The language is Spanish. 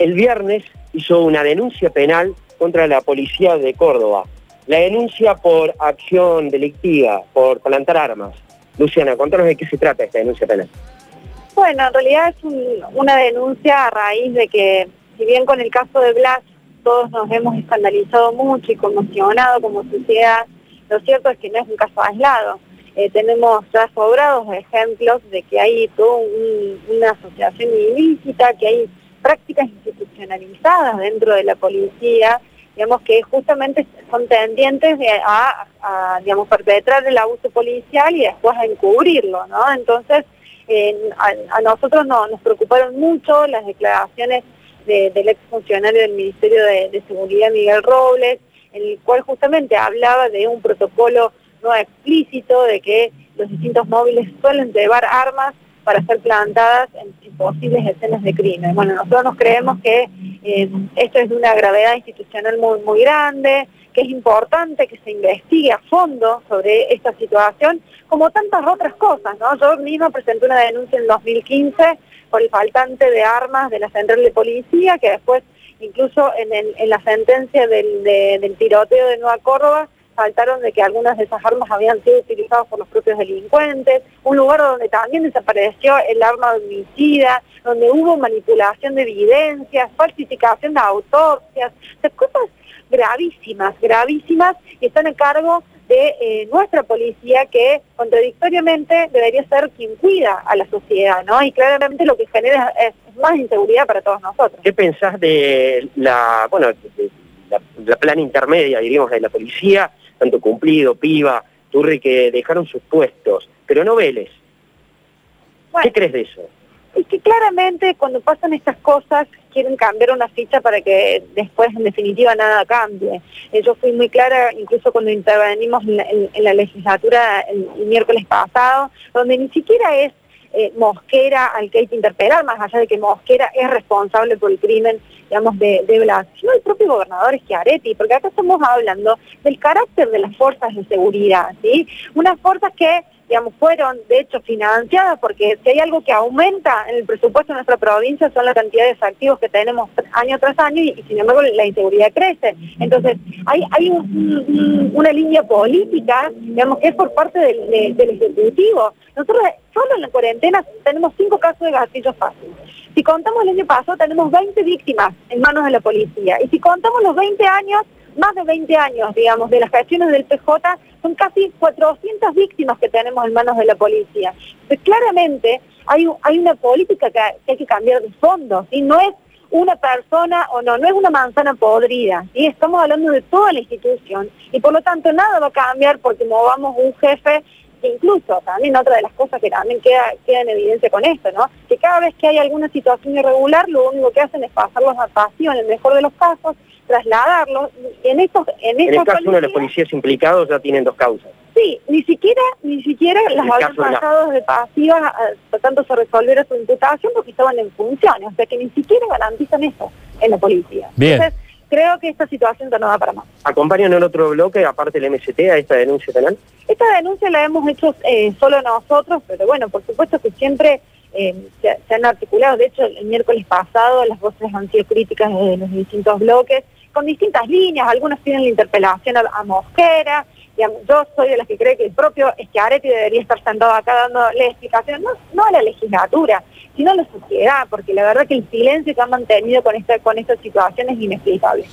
el viernes hizo una denuncia penal contra la policía de Córdoba. La denuncia por acción delictiva, por plantar armas. Luciana, contanos de qué se trata esta denuncia penal. Bueno, en realidad es una denuncia a raíz de que, si bien con el caso de Blas todos nos hemos escandalizado mucho y conmocionado como sociedad, lo cierto es que no es un caso aislado. Eh, tenemos ya sobrados ejemplos de que hay toda una asociación ilícita, que hay prácticas institucionalizadas dentro de la policía, digamos que justamente son tendientes a, digamos, perpetrar el abuso policial y después a encubrirlo, ¿no? Entonces, a, nosotros no, nos preocuparon mucho las declaraciones del exfuncionario del Ministerio de, Seguridad, Miguel Robles, en el cual justamente hablaba de un protocolo no explícito, de que los distintos móviles suelen llevar armas para ser plantadas en, posibles escenas de crimen. Bueno, nosotros nos creemos que eh, esto es de una gravedad institucional muy, muy grande, que es importante que se investigue a fondo sobre esta situación, como tantas otras cosas, ¿no? Yo misma presenté una denuncia en 2015 por el faltante de armas de la central de policía, que después, incluso en, la sentencia del, del tiroteo de Nueva Córdoba, faltaron de que algunas de esas armas habían sido utilizadas por los propios delincuentes, un lugar donde también desapareció el arma homicida, donde hubo manipulación de evidencias, falsificación de autopsias, cosas gravísimas, gravísimas, y están a cargo de eh, nuestra policía que contradictoriamente debería ser quien cuida a la sociedad, ¿no? Y claramente lo que genera es, más inseguridad para todos nosotros. ¿Qué pensás de la, bueno, la, la plana intermedia, diríamos, de la policía tanto Cumplido, Piva, Turri, que dejaron sus puestos, pero no Vélez. ¿Qué crees de eso? Es que claramente cuando pasan estas cosas quieren cambiar una ficha para que después en definitiva nada cambie. Eh, yo fui muy clara incluso cuando intervenimos en la, legislatura el, miércoles pasado, donde ni siquiera es eh, Mosquera al que hay que interpelar, más allá de que Mosquera es responsable por el crimen digamos, de, de Blas, sino el propio gobernador Schiaretti, porque acá estamos hablando del carácter de las fuerzas de seguridad, ¿sí? Unas fuerzas que digamos, fueron de hecho financiadas, porque si hay algo que aumenta en el presupuesto de nuestra provincia son la cantidad de activos que tenemos año tras año y, sin embargo la inseguridad crece. Entonces, hay, hay una línea política, digamos, que es por parte del, del Ejecutivo. Nosotros solo en la cuarentena tenemos cinco casos de gatillos fáciles. Si contamos el año pasado, tenemos 20 víctimas en manos de la policía. Y si contamos los 20 años, más de 20 años, digamos, de las gestiones del PJ, son casi 400 víctimas que tenemos en manos de la policía. Pues claramente hay, hay una política que, hay que cambiar de fondo, y no es una persona o no, no es una manzana podrida, ¿sí? estamos hablando de toda la institución y por lo tanto nada va a cambiar porque movamos un jefe incluso también otra de las cosas que también queda, queda en evidencia con esto, ¿no? Que cada vez que hay alguna situación irregular, lo único que hacen es pasarlos a pasión, en el mejor de los casos, trasladarlos. En estos, en, en el caso uno de los policías implicados ya tienen dos causas. Sí, ni siquiera, ni siquiera las habían pasado de pasivas, por tanto se resolviera su imputación porque estaban en funciones, o sea que ni siquiera garantizan eso en la policía. Bien creo que esta situación no va para más. ¿Acompañan en otro bloque, aparte del MST, a esta denuncia penal? Esta denuncia la hemos hecho eh, solo nosotros, pero bueno, por supuesto que siempre eh, se, han articulado. De hecho, el miércoles pasado las voces han sido críticas de los distintos bloques, con distintas líneas. Algunos tienen la interpelación a, Mosquera. yo soy de las que cree que el propio Schiaretti debería estar sentado acá dándole explicación, no, a la legislatura, sino la sociedad, porque la verdad que el silencio que han mantenido con esta, con esta situación es inexplicable.